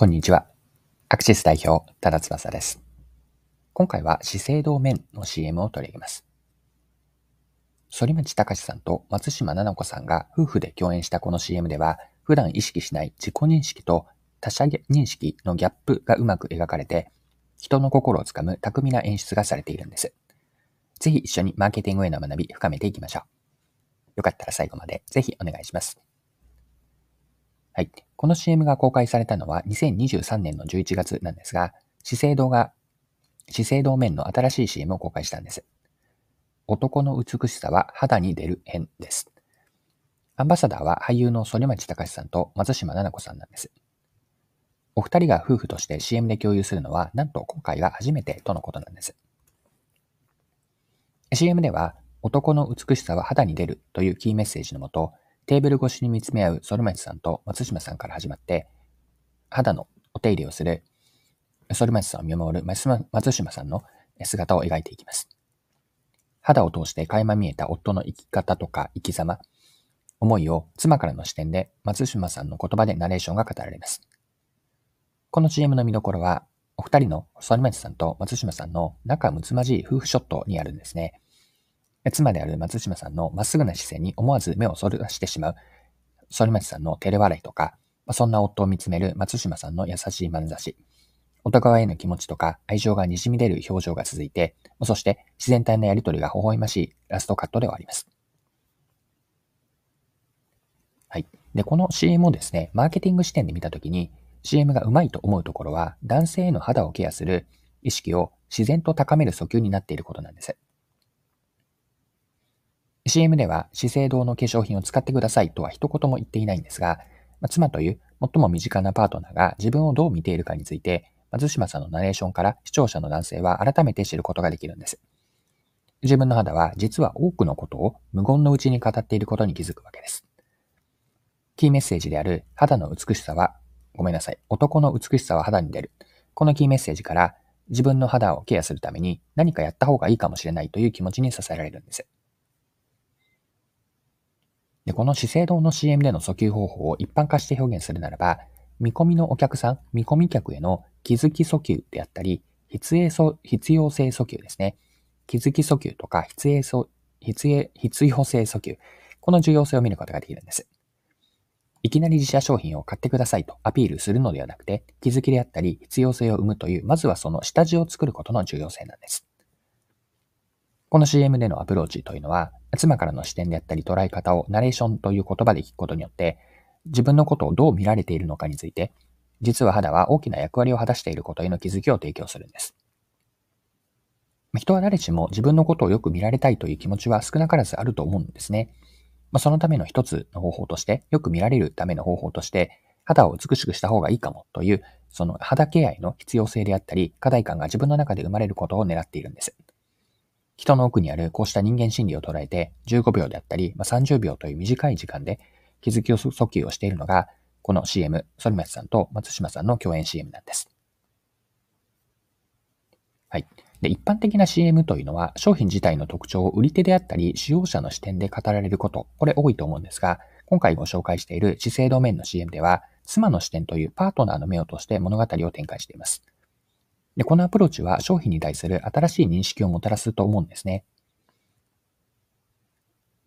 こんにちは。アクシス代表、多田翼です。今回は資生堂麺の CM を取り上げます。反町隆史さんと松島奈々子さんが夫婦で共演したこの CM では、普段意識しない自己認識と他者認識のギャップがうまく描かれて、人の心をつかむ巧みな演出がされているんです。ぜひ一緒にマーケティングへの学び深めていきましょう。よかったら最後までぜひお願いします。はい。この CM が公開されたのは2023年の11月なんですが、資生堂が、資生堂面の新しい CM を公開したんです。男の美しさは肌に出る編です。アンバサダーは俳優の反町隆史さんと松島奈々子さんなんです。お二人が夫婦として CM で共有するのは、なんと今回が初めてとのことなんです。CM では、男の美しさは肌に出るというキーメッセージのもと、テーブル越しに見つめ合う反町さんと松島さんから始まって、肌のお手入れをする反町さんを見守る松島さんの姿を描いていきます。肌を通して垣間見えた夫の生き方とか生き様、思いを妻からの視点で松島さんの言葉でナレーションが語られます。この CM の見どころは、お二人の反町さんと松島さんの仲睦まじい夫婦ショットにあるんですね。妻である松島さんのまっすぐな視線に思わず目をそらしてしまう、反町さんの照れ笑いとか、そんな夫を見つめる松島さんの優しい眼差し、お互いへの気持ちとか愛情が滲み出る表情が続いて、そして自然体なやりとりが微笑ましいラストカットではあります。はい。で、この CM をですね、マーケティング視点で見たときに、CM がうまいと思うところは、男性への肌をケアする意識を自然と高める訴求になっていることなんです。CM では資生堂の化粧品を使ってくださいとは一言も言っていないんですが、ま、妻という最も身近なパートナーが自分をどう見ているかについて、松島さんのナレーションから視聴者の男性は改めて知ることができるんです。自分の肌は実は多くのことを無言のうちに語っていることに気づくわけです。キーメッセージである肌の美しさは、ごめんなさい、男の美しさは肌に出る。このキーメッセージから自分の肌をケアするために何かやった方がいいかもしれないという気持ちに支えられるんです。で、この資生堂の CM での訴求方法を一般化して表現するならば、見込みのお客さん、見込み客への気づき訴求であったり、必要性訴求ですね。気づき訴求とか必要必要必要性訴求。この重要性を見ることができるんです。いきなり自社商品を買ってくださいとアピールするのではなくて、気づきであったり必要性を生むという、まずはその下地を作ることの重要性なんです。この CM でのアプローチというのは、妻からの視点であったり捉え方をナレーションという言葉で聞くことによって、自分のことをどう見られているのかについて、実は肌は大きな役割を果たしていることへの気づきを提供するんです。人は誰しも自分のことをよく見られたいという気持ちは少なからずあると思うんですね。まそのための一つの方法として、よく見られるための方法として、肌を美しくした方がいいかもという、その肌ケアへの必要性であったり、課題感が自分の中で生まれることを狙っているんです。人の奥にあるこうした人間心理を捉えて、15秒であったり、まあ、30秒という短い時間で気づきを訴求をしているのが、この CM、反町さんと松島さんの共演 CM なんです。はい。で、一般的な CM というのは、商品自体の特徴を売り手であったり、使用者の視点で語られること、これ多いと思うんですが、今回ご紹介している資生堂面の CM では、妻の視点というパートナーの目を通して物語を展開しています。で、このアプローチは商品に対する新しい認識をもたらすと思うんですね。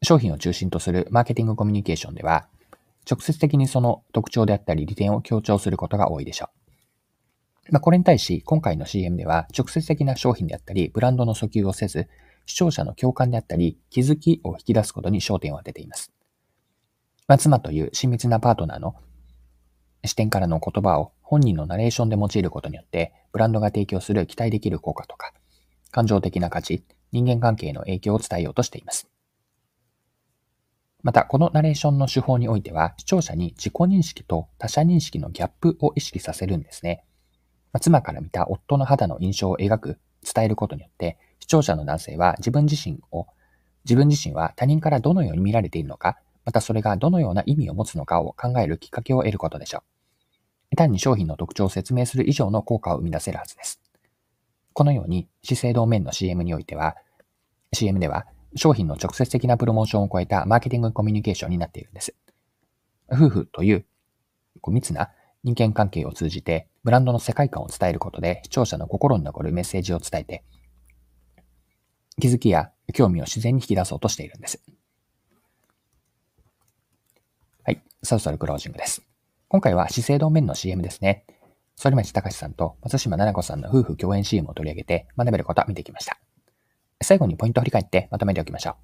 商品を中心とするマーケティングコミュニケーションでは、直接的にその特徴であったり利点を強調することが多いでしょう。まあ、これに対し、今回の CM では直接的な商品であったり、ブランドの訴求をせず、視聴者の共感であったり、気づきを引き出すことに焦点を当てています。まあ、妻という親密なパートナーの視点からの言葉を本人のナレーションで用いることによって、ブランドが提供する期待できる効果とか、感情的な価値、人間関係の影響を伝えようとしています。また、このナレーションの手法においては、視聴者に自己認識と他者認識のギャップを意識させるんですね。妻から見た夫の肌の印象を描く、伝えることによって、視聴者の男性は自分自身を、自分自身は他人からどのように見られているのか、またそれがどのような意味を持つのかを考えるきっかけを得ることでしょう。単に商品の特徴を説明する以上の効果を生み出せるはずです。このように、資生堂面の CM においては、CM では商品の直接的なプロモーションを超えたマーケティングコミュニケーションになっているんです。夫婦というこう密な人間関係を通じてブランドの世界観を伝えることで視聴者の心に残るメッセージを伝えて、気づきや興味を自然に引き出そうとしているんです。はい、そろそろクロージングです。今回は資生堂面の CM ですね。反町隆史さんと松島奈々子さんの夫婦共演 CM を取り上げて学べることを見てきました。最後にポイントを振り返ってまとめておきましょう。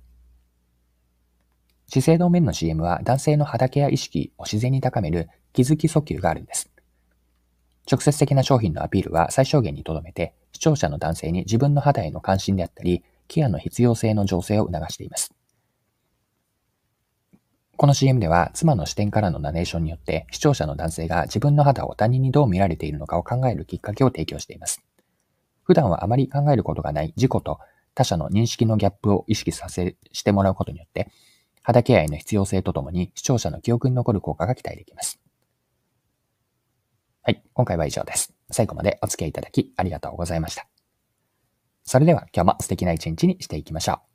資生堂面の CM は男性の肌ケア意識を自然に高める気づき訴求があるんです。直接的な商品のアピールは最小限にとどめて、視聴者の男性に自分の肌への関心であったり、ケアの必要性の醸成を促しています。この CM では妻の視点からのナレーションによって視聴者の男性が自分の肌を他人にどう見られているのかを考えるきっかけを提供しています。普段はあまり考えることがない自己と他者の認識のギャップを意識させ、してもらうことによって、肌ケアへの必要性とともに視聴者の記憶に残る効果が期待できます。はい、今回は以上です。最後までお付き合いいただきありがとうございました。それでは今日も素敵な一日にしていきましょう。